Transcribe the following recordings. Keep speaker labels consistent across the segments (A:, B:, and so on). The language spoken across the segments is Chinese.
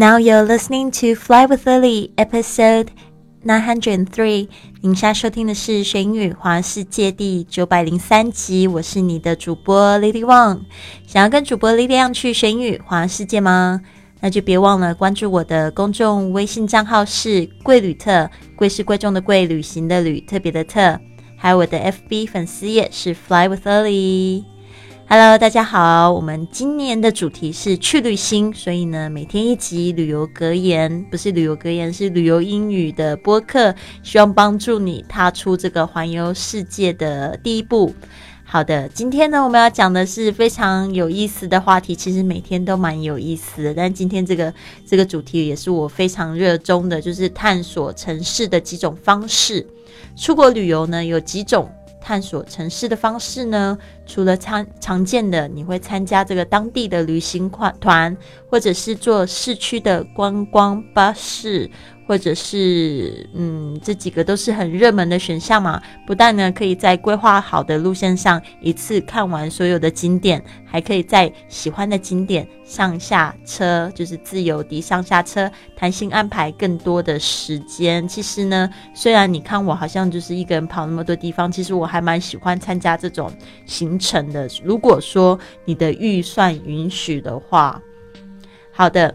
A: Now you're listening to Fly with Lily, episode nine hundred three。您现在收听的是《学英语环世界》第九百零三集。我是你的主播 Lily Wang。想要跟主播 Lily 一样去学英语环世界吗？那就别忘了关注我的公众微信账号是“贵旅特”，贵是贵重的贵，旅行的旅，特别的特。还有我的 FB 粉丝页是 Fly with Lily。Hello，大家好，我们今年的主题是去旅行，所以呢，每天一集旅游格言，不是旅游格言，是旅游英语的播客，希望帮助你踏出这个环游世界的第一步。好的，今天呢，我们要讲的是非常有意思的话题，其实每天都蛮有意思的，但今天这个这个主题也是我非常热衷的，就是探索城市的几种方式。出国旅游呢，有几种。探索城市的方式呢？除了常常见的，你会参加这个当地的旅行团，或者是坐市区的观光巴士。或者是嗯，这几个都是很热门的选项嘛。不但呢可以在规划好的路线上一次看完所有的景点，还可以在喜欢的景点上下车，就是自由地上下车，弹性安排更多的时间。其实呢，虽然你看我好像就是一个人跑那么多地方，其实我还蛮喜欢参加这种行程的。如果说你的预算允许的话，好的。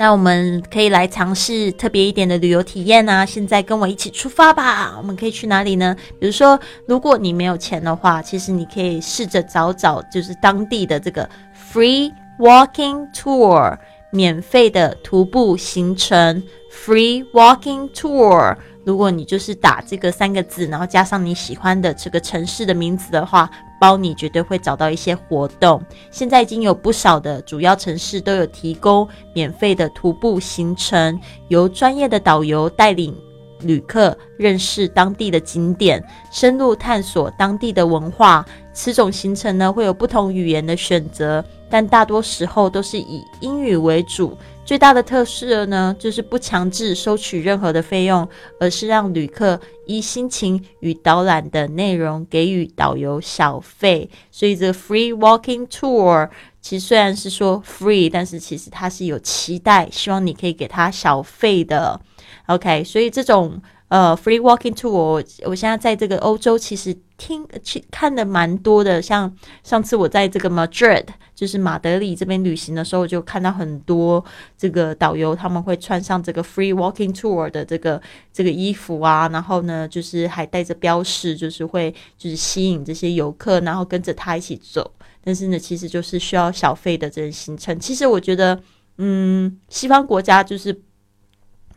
A: 那我们可以来尝试特别一点的旅游体验啊！现在跟我一起出发吧！我们可以去哪里呢？比如说，如果你没有钱的话，其实你可以试着找找，就是当地的这个 free walking tour，免费的徒步行程，free walking tour。如果你就是打这个三个字，然后加上你喜欢的这个城市的名字的话，包你绝对会找到一些活动。现在已经有不少的主要城市都有提供免费的徒步行程，由专业的导游带领旅客认识当地的景点，深入探索当地的文化。此种行程呢，会有不同语言的选择，但大多时候都是以英语为主。最大的特色呢，就是不强制收取任何的费用，而是让旅客依心情与导览的内容给予导游小费。所以这个 free walking tour 其实虽然是说 free，但是其实它是有期待，希望你可以给他小费的。OK，所以这种。呃，free walking tour，我我现在在这个欧洲，其实听去看的蛮多的。像上次我在这个 Madrid，就是马德里这边旅行的时候，就看到很多这个导游他们会穿上这个 free walking tour 的这个这个衣服啊，然后呢，就是还带着标识，就是会就是吸引这些游客，然后跟着他一起走。但是呢，其实就是需要小费的这个行程。其实我觉得，嗯，西方国家就是。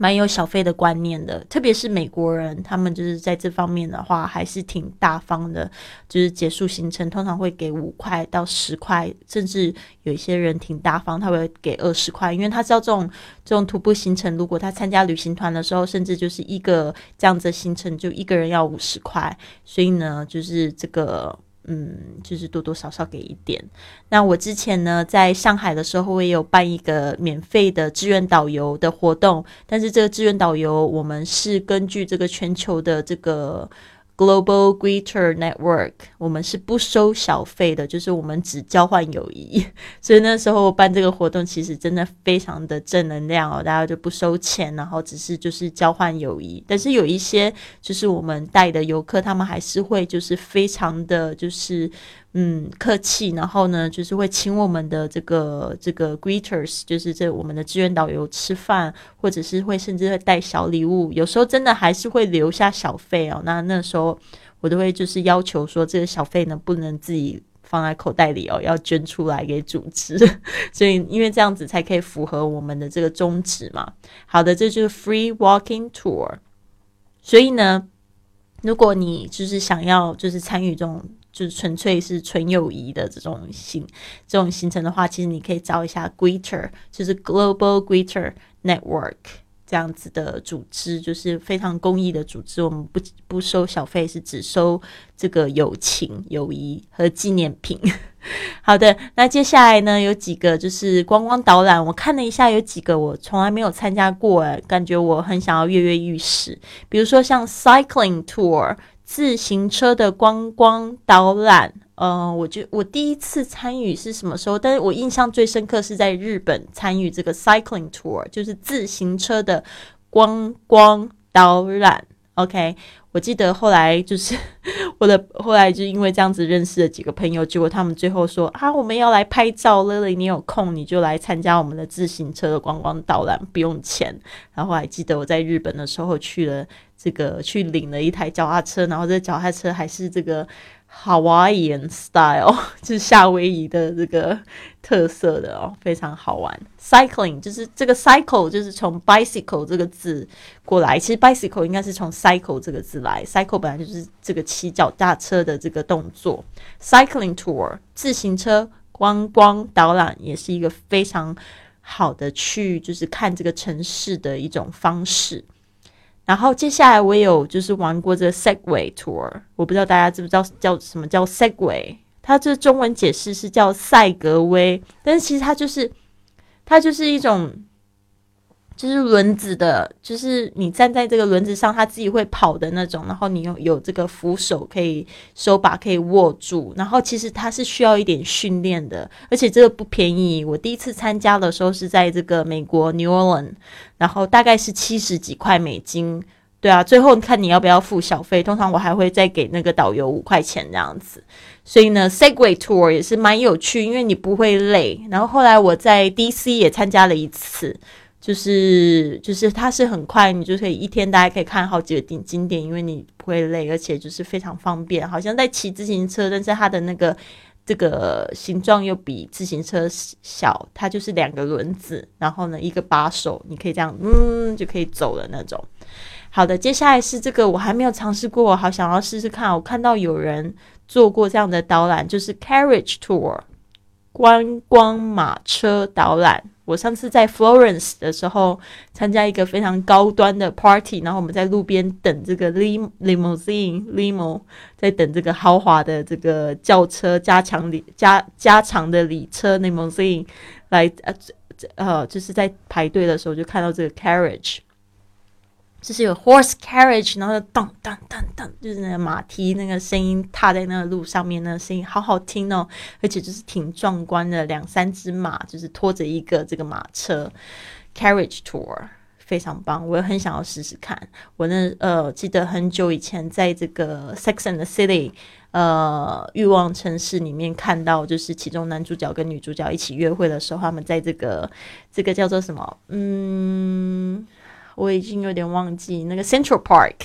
A: 蛮有小费的观念的，特别是美国人，他们就是在这方面的话还是挺大方的。就是结束行程，通常会给五块到十块，甚至有一些人挺大方，他会给二十块，因为他知道这种这种徒步行程，如果他参加旅行团的时候，甚至就是一个这样子的行程，就一个人要五十块，所以呢，就是这个。嗯，就是多多少少给一点。那我之前呢，在上海的时候，我也有办一个免费的志愿导游的活动，但是这个志愿导游，我们是根据这个全球的这个。Global Greater Network，我们是不收小费的，就是我们只交换友谊。所以那时候办这个活动，其实真的非常的正能量哦，大家就不收钱，然后只是就是交换友谊。但是有一些就是我们带的游客，他们还是会就是非常的就是。嗯，客气，然后呢，就是会请我们的这个这个 greeters，就是这我们的志愿导游吃饭，或者是会甚至会带小礼物，有时候真的还是会留下小费哦。那那时候我都会就是要求说，这个小费呢不能自己放在口袋里哦，要捐出来给组织。所以因为这样子才可以符合我们的这个宗旨嘛。好的，这就是 free walking tour。所以呢，如果你就是想要就是参与这种。就是纯粹是纯友谊的这种行这种行程的话，其实你可以找一下 Greeter，就是 Global Greeter Network 这样子的组织，就是非常公益的组织。我们不不收小费，是只收这个友情、友谊和纪念品。好的，那接下来呢，有几个就是观光导览，我看了一下，有几个我从来没有参加过，哎，感觉我很想要跃跃欲试。比如说像 Cycling Tour。自行车的观光导览呃，我觉我第一次参与是什么时候？但是我印象最深刻是在日本参与这个 cycling tour，就是自行车的观光导览。OK，我记得后来就是或者后来就因为这样子认识了几个朋友，结果他们最后说啊，我们要来拍照，Lily，你有空你就来参加我们的自行车的观光导览，不用钱。然后还记得我在日本的时候去了这个去领了一台脚踏车，然后这脚踏车还是这个。Hawaiian style 就是夏威夷的这个特色的哦，非常好玩。Cycling 就是这个 cycle 就是从 bicycle 这个字过来，其实 bicycle 应该是从 cycle 这个字来。cycle 本来就是这个骑脚踏车的这个动作。Cycling tour 自行车观光导览也是一个非常好的去就是看这个城市的一种方式。然后接下来我有就是玩过这个 Segway Tour，我不知道大家知不知道叫什么叫 Segway，它这中文解释是叫赛格威，但是其实它就是它就是一种。就是轮子的，就是你站在这个轮子上，它自己会跑的那种。然后你有有这个扶手，可以手把可以握住。然后其实它是需要一点训练的，而且这个不便宜。我第一次参加的时候是在这个美国 New Orleans，然后大概是七十几块美金。对啊，最后看你要不要付小费。通常我还会再给那个导游五块钱这样子。所以呢，Segway Tour 也是蛮有趣，因为你不会累。然后后来我在 DC 也参加了一次。就是就是它是很快，你就可以一天大概可以看好几个景景点，因为你不会累，而且就是非常方便，好像在骑自行车，但是它的那个这个形状又比自行车小，它就是两个轮子，然后呢一个把手，你可以这样嗯就可以走了那种。好的，接下来是这个我还没有尝试过，好想要试试看。我看到有人做过这样的导览，就是 carriage tour 观光马车导览。我上次在 Florence 的时候，参加一个非常高端的 party，然后我们在路边等这个 lim limousine limo，在等这个豪华的这个轿车加强里加加长的里车 limousine 来呃呃，就是在排队的时候就看到这个 carriage。就是有 horse carriage，然后咚咚咚咚，就是那个马蹄那个声音踏在那个路上面，那个声音好好听哦，而且就是挺壮观的，两三只马就是拖着一个这个马车 carriage tour，非常棒，我也很想要试试看。我那呃记得很久以前在这个 Sex and the City，呃欲望城市里面看到，就是其中男主角跟女主角一起约会的时候，他们在这个这个叫做什么，嗯。我已经有点忘记那个 Central Park，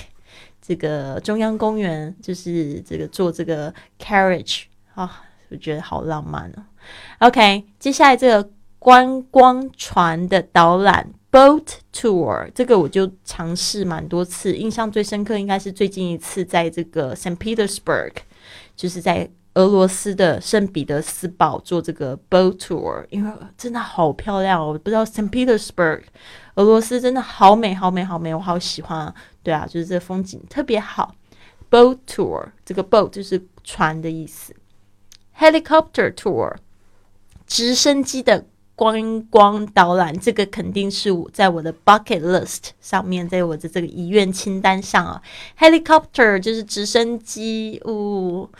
A: 这个中央公园，就是这个坐这个 carriage 啊，我觉得好浪漫哦。OK，接下来这个观光船的导览 boat tour，这个我就尝试蛮多次，印象最深刻应该是最近一次在这个 St. Petersburg，就是在。俄罗斯的圣彼得斯堡做这个 boat tour，因为真的好漂亮哦！我不知道 Saint Petersburg，俄罗斯真的好美，好美，好美，我好喜欢啊。对啊，就是这风景特别好。boat tour，这个 boat 就是船的意思。helicopter tour，直升机的观光导览，这个肯定是我在我的 bucket list 上面，在我的这个遗愿清单上啊。helicopter 就是直升机，呜。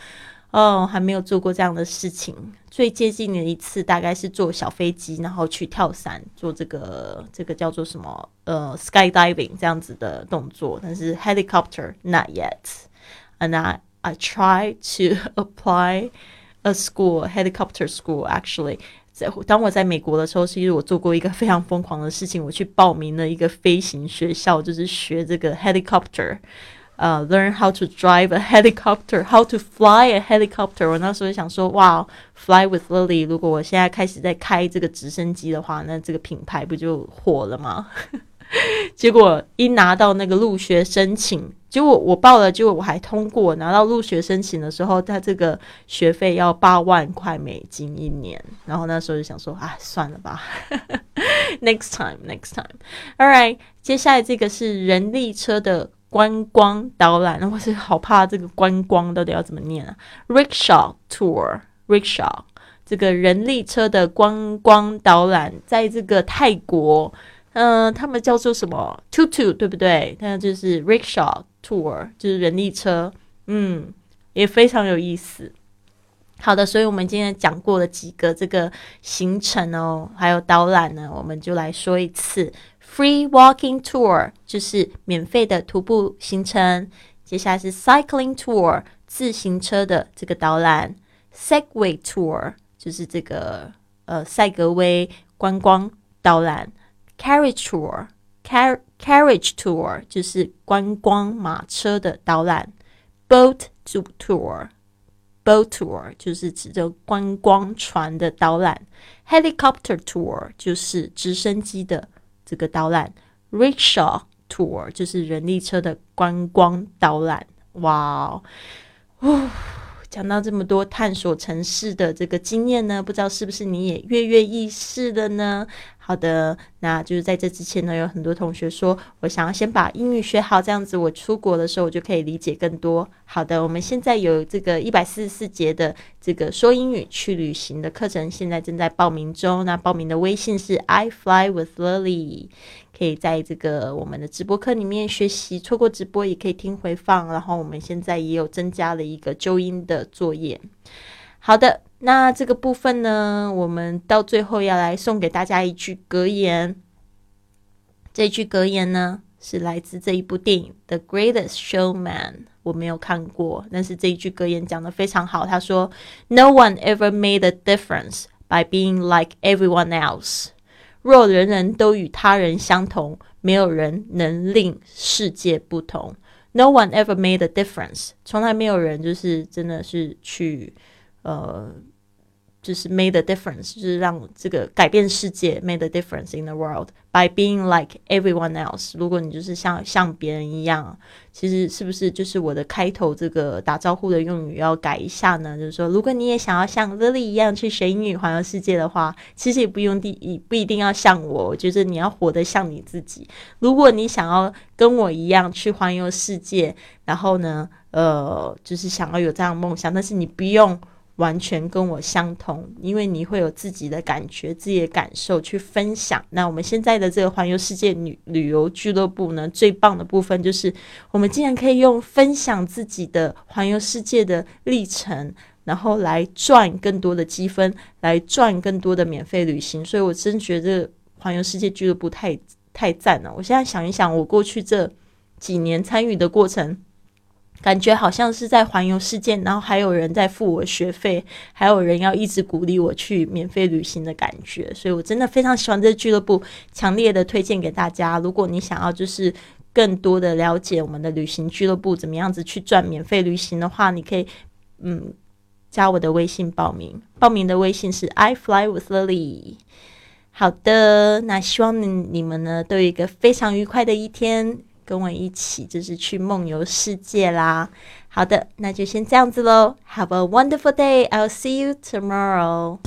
A: 哦还没有做过这样的事情。最接近的一次大概是坐小飞机，然后去跳伞，做这个这个叫做什么呃 skydiving 这样子的动作。但是 helicopter not yet. And I I try to apply a school helicopter school. Actually，在当我在美国的时候，其实我做过一个非常疯狂的事情，我去报名了一个飞行学校，就是学这个 helicopter。呃，learn how to drive a helicopter，how to fly a helicopter。我那时候想说，哇，fly with Lily。如果我现在开始在开这个直升机的话，那这个品牌不就火了吗？结果一拿到那个入学申请，结果我报了，结果我还通过。拿到入学申请的时候，他这个学费要八万块美金一年。然后那时候就想说，啊，算了吧，next time，next time。All right，接下来这个是人力车的。观光导览，我是好怕这个观光到底要怎么念啊？Rickshaw tour，rickshaw 这个人力车的观光导览，在这个泰国，嗯，他们叫做什么？Tutu 对不对？那就是 rickshaw tour，就是人力车，嗯，也非常有意思。好的，所以我们今天讲过了几个这个行程哦，还有导览呢，我们就来说一次。Free walking tour 就是免费的徒步行程。接下来是 cycling tour 自行车的这个导览。Segway tour 就是这个呃赛格威观光导览。Carriage tour car carriage tour 就是观光马车的导览。Boat tour boat tour 就是指着观光船的导览，helicopter tour 就是直升机的这个导览，rickshaw tour 就是人力车的观光导览。哇哦！讲到这么多探索城市的这个经验呢，不知道是不是你也跃跃欲试的呢？好的，那就是在这之前呢，有很多同学说我想要先把英语学好，这样子我出国的时候我就可以理解更多。好的，我们现在有这个一百四十四节的这个说英语去旅行的课程，现在正在报名中。那报名的微信是 I fly with Lily，可以在这个我们的直播课里面学习。错过直播也可以听回放。然后我们现在也有增加了一个纠音的作业。好的。那这个部分呢，我们到最后要来送给大家一句格言。这句格言呢，是来自这一部电影《The Greatest Showman》。我没有看过，但是这一句格言讲的非常好。他说：“No one ever made a difference by being like everyone else。若人人都与他人相同，没有人能令世界不同。No one ever made a difference。从来没有人就是真的是去。”呃，就是 made a difference，就是让这个改变世界 made a difference in the world by being like everyone else。如果你就是像像别人一样，其实是不是就是我的开头这个打招呼的用语要改一下呢？就是说，如果你也想要像 Lily 一样去学英语环游世界的话，其实也不用第一不一定要像我，我觉得你要活得像你自己。如果你想要跟我一样去环游世界，然后呢，呃，就是想要有这样的梦想，但是你不用。完全跟我相同，因为你会有自己的感觉、自己的感受去分享。那我们现在的这个环游世界旅旅游俱乐部呢，最棒的部分就是我们竟然可以用分享自己的环游世界的历程，然后来赚更多的积分，来赚更多的免费旅行。所以我真觉得环游世界俱乐部太太赞了。我现在想一想，我过去这几年参与的过程。感觉好像是在环游世界，然后还有人在付我学费，还有人要一直鼓励我去免费旅行的感觉，所以我真的非常喜欢这个俱乐部，强烈的推荐给大家。如果你想要就是更多的了解我们的旅行俱乐部怎么样子去赚免费旅行的话，你可以嗯加我的微信报名，报名的微信是 I fly with Lily。好的，那希望你你们呢都有一个非常愉快的一天。跟我一起就是去梦游世界啦！好的，那就先这样子喽。Have a wonderful day. I'll see you tomorrow.